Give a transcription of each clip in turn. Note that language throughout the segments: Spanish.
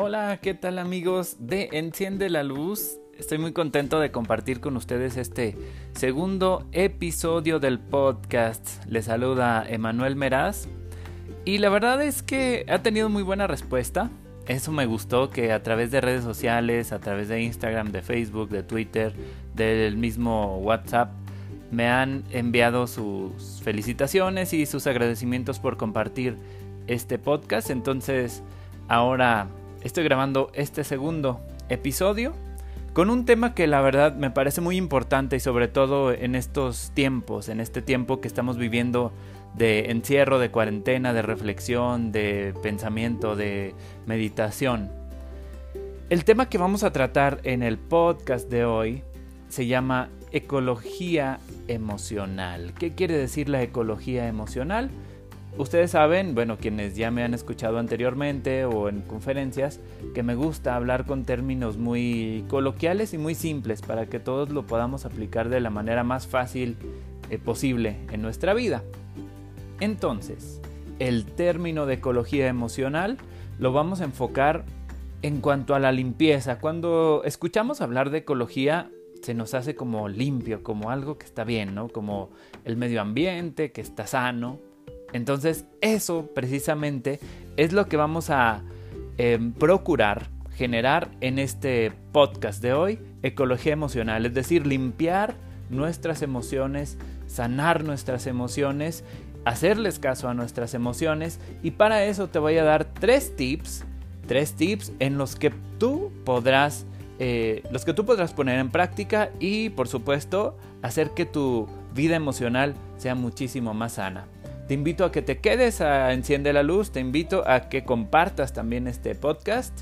Hola, ¿qué tal amigos de Enciende la Luz? Estoy muy contento de compartir con ustedes este segundo episodio del podcast. Les saluda Emanuel Meraz y la verdad es que ha tenido muy buena respuesta. Eso me gustó que a través de redes sociales, a través de Instagram, de Facebook, de Twitter, del mismo WhatsApp, me han enviado sus felicitaciones y sus agradecimientos por compartir este podcast. Entonces, ahora estoy grabando este segundo episodio con un tema que la verdad me parece muy importante y sobre todo en estos tiempos, en este tiempo que estamos viviendo de encierro, de cuarentena, de reflexión, de pensamiento, de meditación. El tema que vamos a tratar en el podcast de hoy se llama ecología emocional. ¿Qué quiere decir la ecología emocional? Ustedes saben, bueno, quienes ya me han escuchado anteriormente o en conferencias, que me gusta hablar con términos muy coloquiales y muy simples para que todos lo podamos aplicar de la manera más fácil eh, posible en nuestra vida. Entonces, el término de ecología emocional lo vamos a enfocar en cuanto a la limpieza. Cuando escuchamos hablar de ecología, se nos hace como limpio, como algo que está bien, ¿no? Como el medio ambiente, que está sano. Entonces eso precisamente es lo que vamos a em, procurar generar en este podcast de hoy, ecología emocional, es decir, limpiar nuestras emociones, sanar nuestras emociones, hacerles caso a nuestras emociones y para eso te voy a dar tres tips, tres tips en los que tú podrás, eh, los que tú podrás poner en práctica y por supuesto hacer que tu vida emocional sea muchísimo más sana. Te invito a que te quedes a Enciende la Luz, te invito a que compartas también este podcast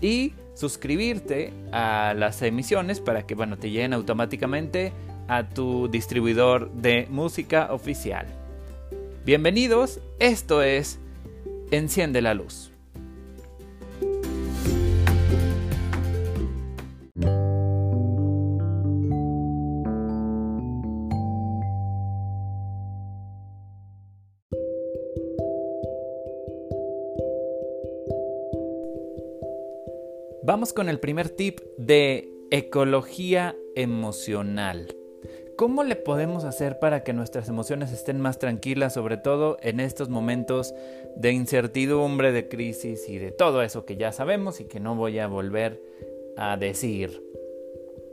y suscribirte a las emisiones para que bueno, te lleguen automáticamente a tu distribuidor de música oficial. Bienvenidos, esto es Enciende la Luz. Vamos con el primer tip de ecología emocional. ¿Cómo le podemos hacer para que nuestras emociones estén más tranquilas, sobre todo en estos momentos de incertidumbre, de crisis y de todo eso que ya sabemos y que no voy a volver a decir?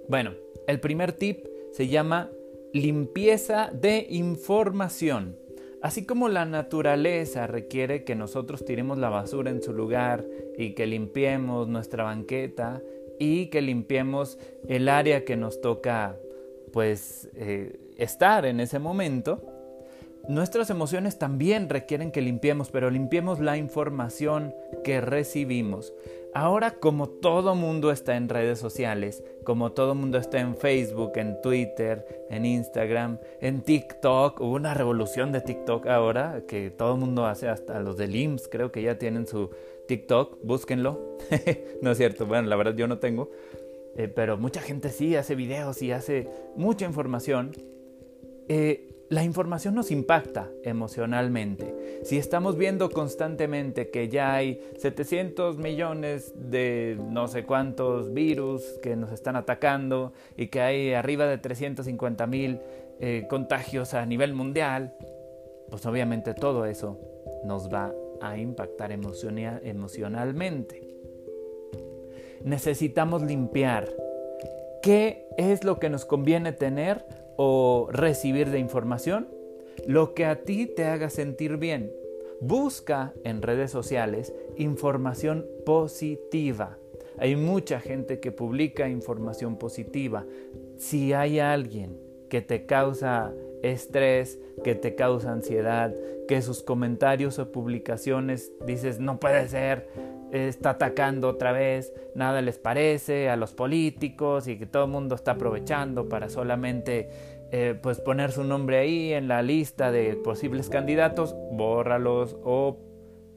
Bueno, el primer tip se llama limpieza de información. Así como la naturaleza requiere que nosotros tiremos la basura en su lugar y que limpiemos nuestra banqueta y que limpiemos el área que nos toca pues eh, estar en ese momento, nuestras emociones también requieren que limpiemos, pero limpiemos la información que recibimos. Ahora como todo mundo está en redes sociales, como todo mundo está en Facebook, en Twitter, en Instagram, en TikTok, hubo una revolución de TikTok ahora que todo mundo hace, hasta los de IMSS creo que ya tienen su TikTok, búsquenlo. no es cierto, bueno, la verdad yo no tengo, eh, pero mucha gente sí hace videos y hace mucha información. Eh, la información nos impacta emocionalmente. Si estamos viendo constantemente que ya hay 700 millones de no sé cuántos virus que nos están atacando y que hay arriba de 350 mil eh, contagios a nivel mundial, pues obviamente todo eso nos va a impactar emocionalmente. Necesitamos limpiar. ¿Qué es lo que nos conviene tener o recibir de información, lo que a ti te haga sentir bien. Busca en redes sociales información positiva. Hay mucha gente que publica información positiva. Si hay alguien que te causa estrés, que te causa ansiedad, que sus comentarios o publicaciones dices no puede ser, está atacando otra vez, nada les parece a los políticos y que todo el mundo está aprovechando para solamente eh, pues poner su nombre ahí en la lista de posibles candidatos, bórralos o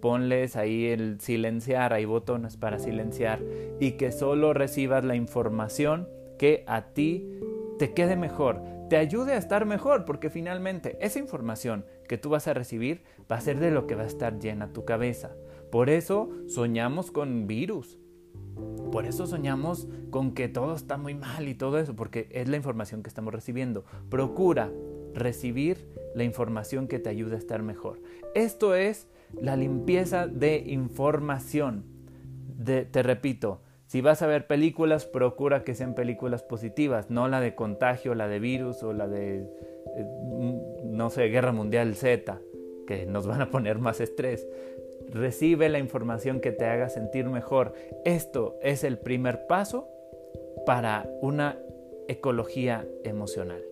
ponles ahí el silenciar, hay botones para silenciar y que solo recibas la información que a ti te quede mejor, te ayude a estar mejor, porque finalmente esa información que tú vas a recibir va a ser de lo que va a estar llena tu cabeza. Por eso soñamos con virus, Por eso soñamos con que todo está muy mal y todo eso, porque es la información que estamos recibiendo. Procura recibir la información que te ayude a estar mejor. Esto es la limpieza de información. te repito, si vas a ver películas, procura que sean películas positivas, no la de contagio, la de virus o la de, eh, no sé, Guerra Mundial Z, que nos van a poner más estrés. Recibe la información que te haga sentir mejor. Esto es el primer paso para una ecología emocional.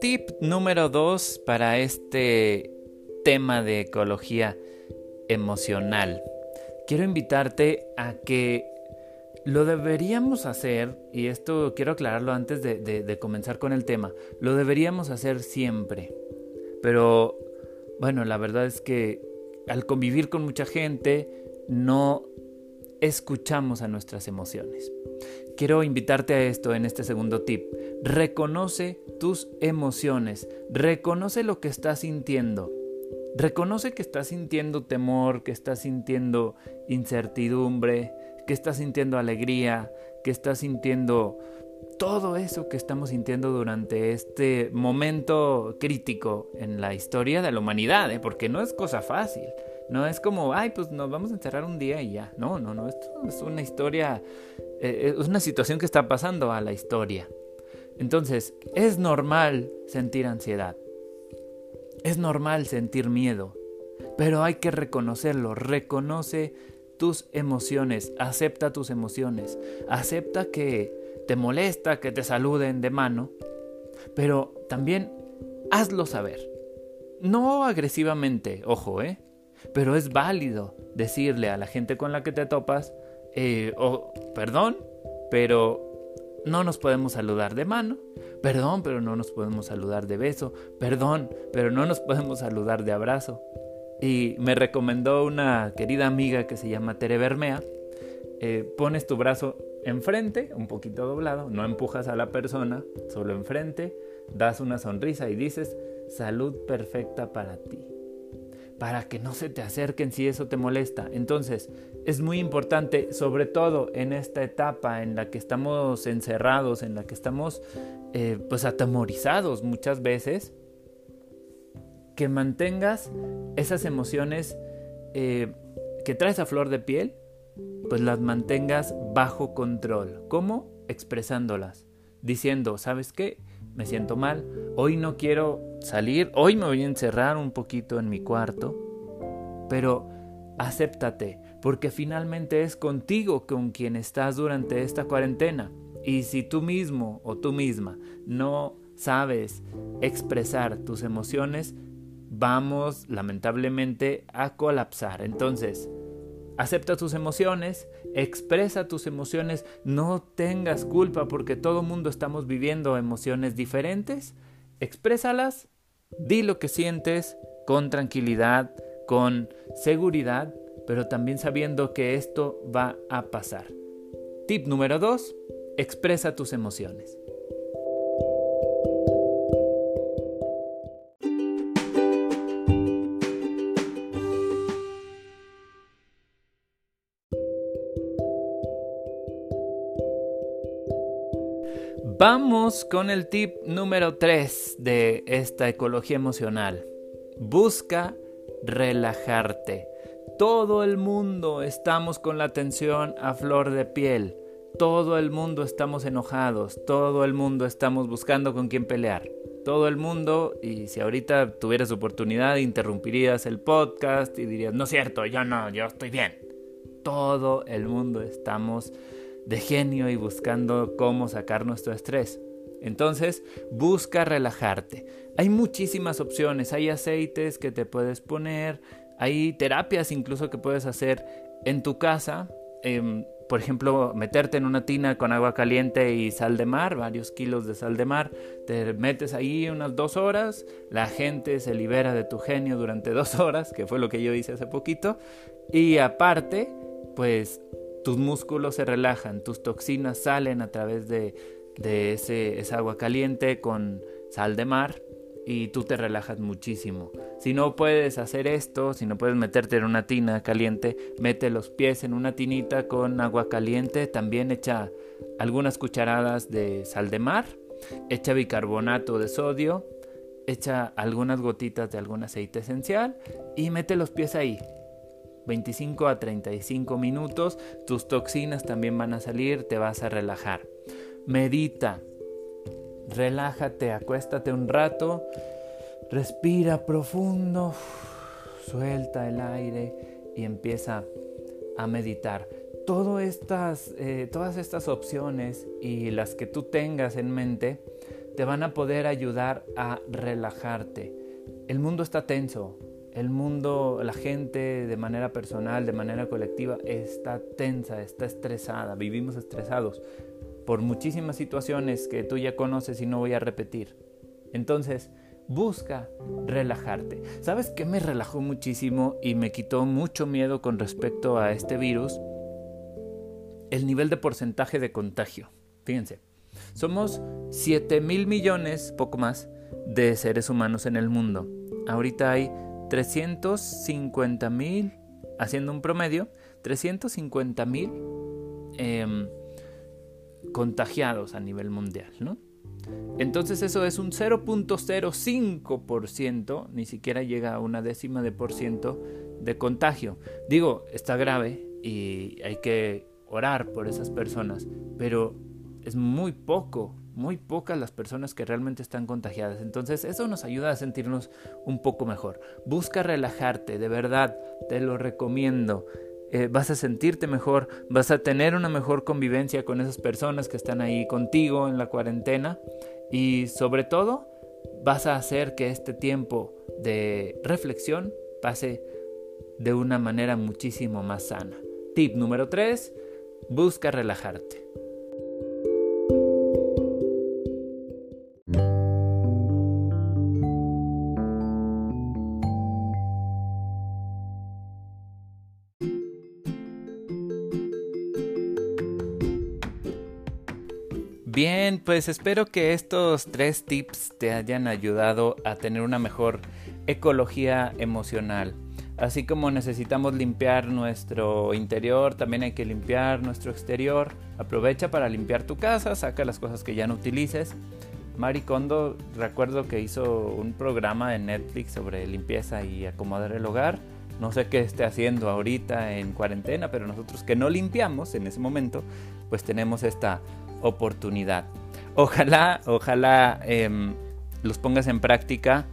Tip número dos para este tema de ecología emocional. Quiero invitarte a que lo deberíamos hacer, y esto quiero aclararlo antes de, comenzar con el tema, lo deberíamos hacer siempre. Pero bueno, la verdad es que al convivir con mucha gente no escuchamos a nuestras emociones. Quiero invitarte a esto en este segundo tip. Reconoce tus emociones, reconoce lo que estás sintiendo. Reconoce que estás sintiendo temor, que estás sintiendo incertidumbre, que estás sintiendo alegría, que estás sintiendo todo eso que estamos sintiendo durante este momento crítico en la historia de la humanidad, ¿eh? porque no es cosa fácil. No es como, ay, pues nos vamos a encerrar un día y ya. No, no, no. Esto es una historia, eh, es una situación que está pasando a la historia. Entonces, es normal sentir ansiedad. Es normal sentir miedo, pero hay que reconocerlo. Reconoce tus emociones, acepta tus emociones, acepta que te molesta que te saluden de mano, pero también hazlo saber. No agresivamente, ojo, ¿eh? Pero es válido decirle a la gente con la que te topas, eh, oh, perdón, pero no nos podemos saludar de mano, perdón, pero no nos podemos saludar de beso, perdón, pero no nos podemos saludar de abrazo. Y me recomendó una querida amiga que se llama Tere Bermea, eh, pones tu brazo enfrente, un poquito doblado, no empujas a la persona, solo enfrente, das una sonrisa y dices, salud perfecta para ti para que no se te acerquen si eso te molesta. Entonces, es muy importante, sobre todo en esta etapa en la que estamos encerrados, en la que estamos eh, pues atemorizados muchas veces, que mantengas esas emociones eh, que traes a flor de piel, pues las mantengas bajo control. ¿Cómo? Expresándolas, diciendo, ¿sabes qué? me siento mal, hoy no quiero salir, hoy me voy a encerrar un poquito en mi cuarto, pero acéptate, porque finalmente es contigo con quien estás durante esta cuarentena. Y si tú mismo o tú misma no sabes expresar tus emociones, vamos lamentablemente a colapsar. Entonces, Acepta tus emociones, expresa tus emociones, no tengas culpa porque todo mundo estamos viviendo emociones diferentes. Exprésalas, di lo que sientes con tranquilidad, con seguridad, pero también sabiendo que esto va a pasar. Tip número 2. Expresa tus emociones. Vamos con el tip número 3 de esta ecología emocional. Busca relajarte. Todo el mundo estamos con la tensión a flor de piel. Todo el mundo estamos enojados. Todo el mundo estamos buscando con quién pelear. Todo el mundo, y si ahorita tuvieras oportunidad, interrumpirías el podcast y dirías, no es cierto, yo no, yo estoy bien. Todo el mundo estamos de genio y buscando cómo sacar nuestro estrés. Entonces, busca relajarte. Hay muchísimas opciones, hay aceites que te puedes poner, hay terapias incluso que puedes hacer en tu casa. Em, por ejemplo, meterte en una tina con agua caliente y sal de mar, varios kilos de sal de mar, te metes ahí unas dos horas, la gente se libera de tu genio durante dos horas, que fue lo que yo hice hace poquito, y aparte, pues tus músculos se relajan, tus toxinas salen a través de, ese, esa agua caliente con sal de mar y tú te relajas muchísimo. Si no puedes hacer esto, si no puedes meterte en una tina caliente, mete los pies en una tinita con agua caliente, también echa algunas cucharadas de sal de mar, echa bicarbonato de sodio, echa algunas gotitas de algún aceite esencial y mete los pies ahí. 25 a 35 minutos, tus toxinas también van a salir, te vas a relajar. Medita, relájate, acuéstate un rato, respira profundo, suelta el aire y empieza a meditar. eh, todas estas opciones y las que tú tengas en mente te van a poder ayudar a relajarte. El mundo está tenso, el mundo, la gente de manera personal, de manera colectiva, está tensa, está estresada, vivimos estresados por muchísimas situaciones que tú ya conoces y no voy a repetir. Entonces, busca relajarte. ¿Sabes qué me relajó muchísimo y me quitó mucho miedo con respecto a este virus? El nivel de porcentaje de contagio. Fíjense, somos 7 mil millones, poco más, de seres humanos en el mundo. Ahorita hay 350 mil, haciendo un promedio, 350 mil em, contagiados a nivel mundial, ¿no? Entonces eso es un 0.05%, ni siquiera llega a una décima de por ciento de contagio. Digo, está grave y hay que orar por esas personas, pero es muy poco muy pocas las personas que realmente están contagiadas. Entonces eso nos ayuda a sentirnos un poco mejor. Busca relajarte, de verdad, te lo recomiendo. Eh, vas a sentirte mejor, vas a tener una mejor convivencia con esas personas que están ahí contigo en la cuarentena y sobre todo vas a hacer que este tiempo de reflexión pase de una manera muchísimo más sana. Tip número 3, busca relajarte. Bien, pues espero que estos tres tips te hayan ayudado a tener una mejor ecología emocional. Así como necesitamos limpiar nuestro interior, también hay que limpiar nuestro exterior. Aprovecha para limpiar tu casa, saca las cosas que ya no utilices. Mari Kondo, recuerdo que hizo un programa en Netflix sobre limpieza y acomodar el hogar. No sé qué esté haciendo ahorita en cuarentena, pero nosotros que no limpiamos en ese momento, pues tenemos esta oportunidad. Ojalá, ojalá em, los pongas en práctica.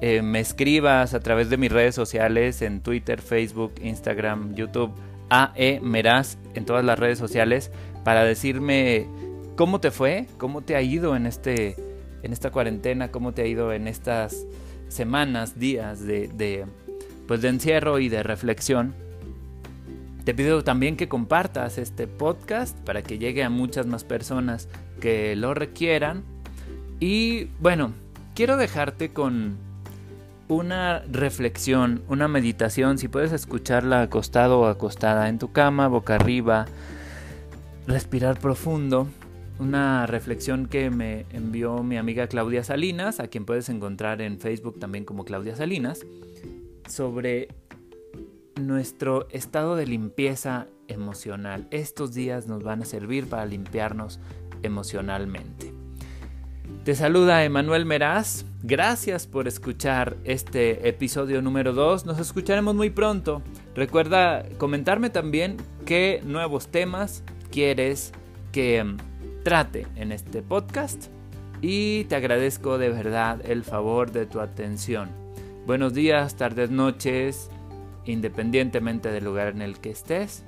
Eh, me escribas a través de mis redes sociales en Twitter, Facebook, Instagram, YouTube, AE Meraz en todas las redes sociales para decirme cómo te fue, cómo te ha ido en, este, en esta cuarentena, cómo te ha ido en estas semanas, días de, de, pues de encierro y de reflexión. Te pido también que compartas este podcast para que llegue a muchas más personas que lo requieran. Y bueno, quiero dejarte con una reflexión, una meditación, si puedes escucharla acostado o acostada en tu cama, boca arriba, respirar profundo. Una reflexión que me envió mi amiga Claudia Salinas, a quien puedes encontrar en Facebook también como Claudia Salinas, sobre nuestro estado de limpieza emocional. Estos días nos van a servir para limpiarnos emocionalmente. Te saluda Emanuel Meraz. Gracias por escuchar este episodio número 2. Nos escucharemos muy pronto. Recuerda comentarme también qué nuevos temas quieres que mm, trate en este podcast. Y te agradezco de verdad el favor de tu atención. Buenos días, tardes, noches independientemente del lugar en el que estés.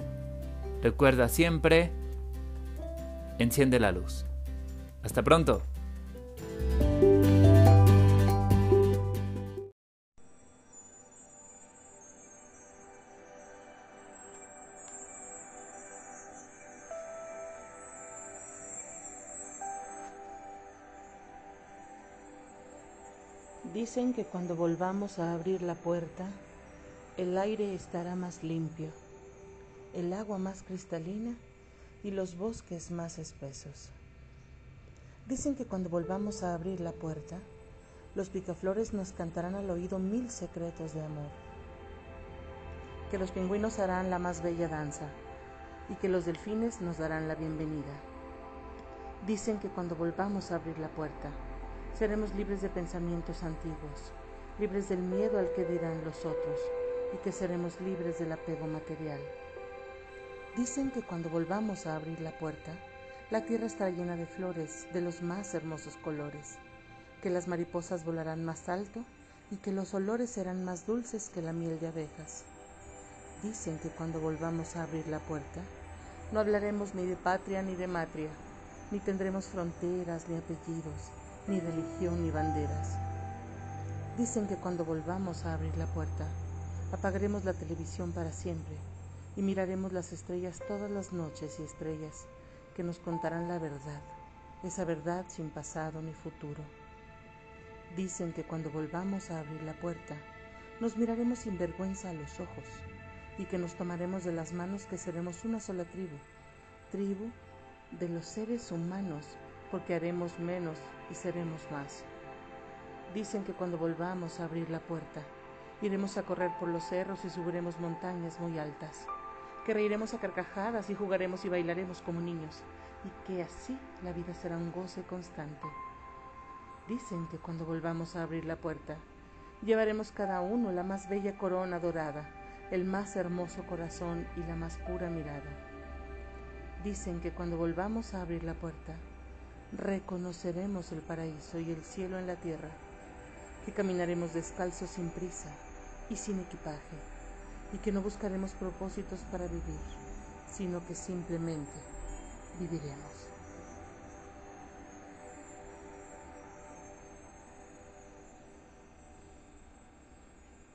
Recuerda siempre, enciende la luz. Hasta pronto. Dicen que cuando volvamos a abrir la puerta, el aire estará más limpio el agua más cristalina y los bosques más espesos. Dicen que cuando volvamos a abrir la puerta, los picaflores nos cantarán al oído mil secretos de amor, que los pingüinos harán la más bella danza y que los delfines nos darán la bienvenida. Dicen que cuando volvamos a abrir la puerta, seremos libres de pensamientos antiguos, libres del miedo al que dirán los otros y que seremos libres del apego material. Dicen que cuando volvamos a abrir la puerta, la tierra estará llena de flores de los más hermosos colores, que las mariposas volarán más alto y que los olores serán más dulces que la miel de abejas. Dicen que cuando volvamos a abrir la puerta, no hablaremos ni de patria ni de matria, ni tendremos fronteras ni apellidos, ni religión ni banderas. Dicen que cuando volvamos a abrir la puerta, apagaremos la televisión para siempre y miraremos las estrellas todas las noches y estrellas que nos contarán la verdad, esa verdad sin pasado ni futuro. Dicen que cuando volvamos a abrir la puerta, nos miraremos sin vergüenza a los ojos y que nos tomaremos de las manos que seremos una sola tribu, tribu de los seres humanos, porque haremos menos y seremos más. Dicen que cuando volvamos a abrir la puerta, iremos a correr por los cerros y subiremos montañas muy altas, que reiremos a carcajadas y jugaremos y bailaremos como niños, y que así la vida será un goce constante. Dicen que cuando volvamos a abrir la puerta, llevaremos cada uno la más bella corona dorada, el más hermoso corazón y la más pura mirada. Dicen que cuando volvamos a abrir la puerta, reconoceremos el paraíso y el cielo en la tierra, que caminaremos descalzos sin prisa y sin equipaje, y que no buscaremos propósitos para vivir, sino que simplemente viviremos.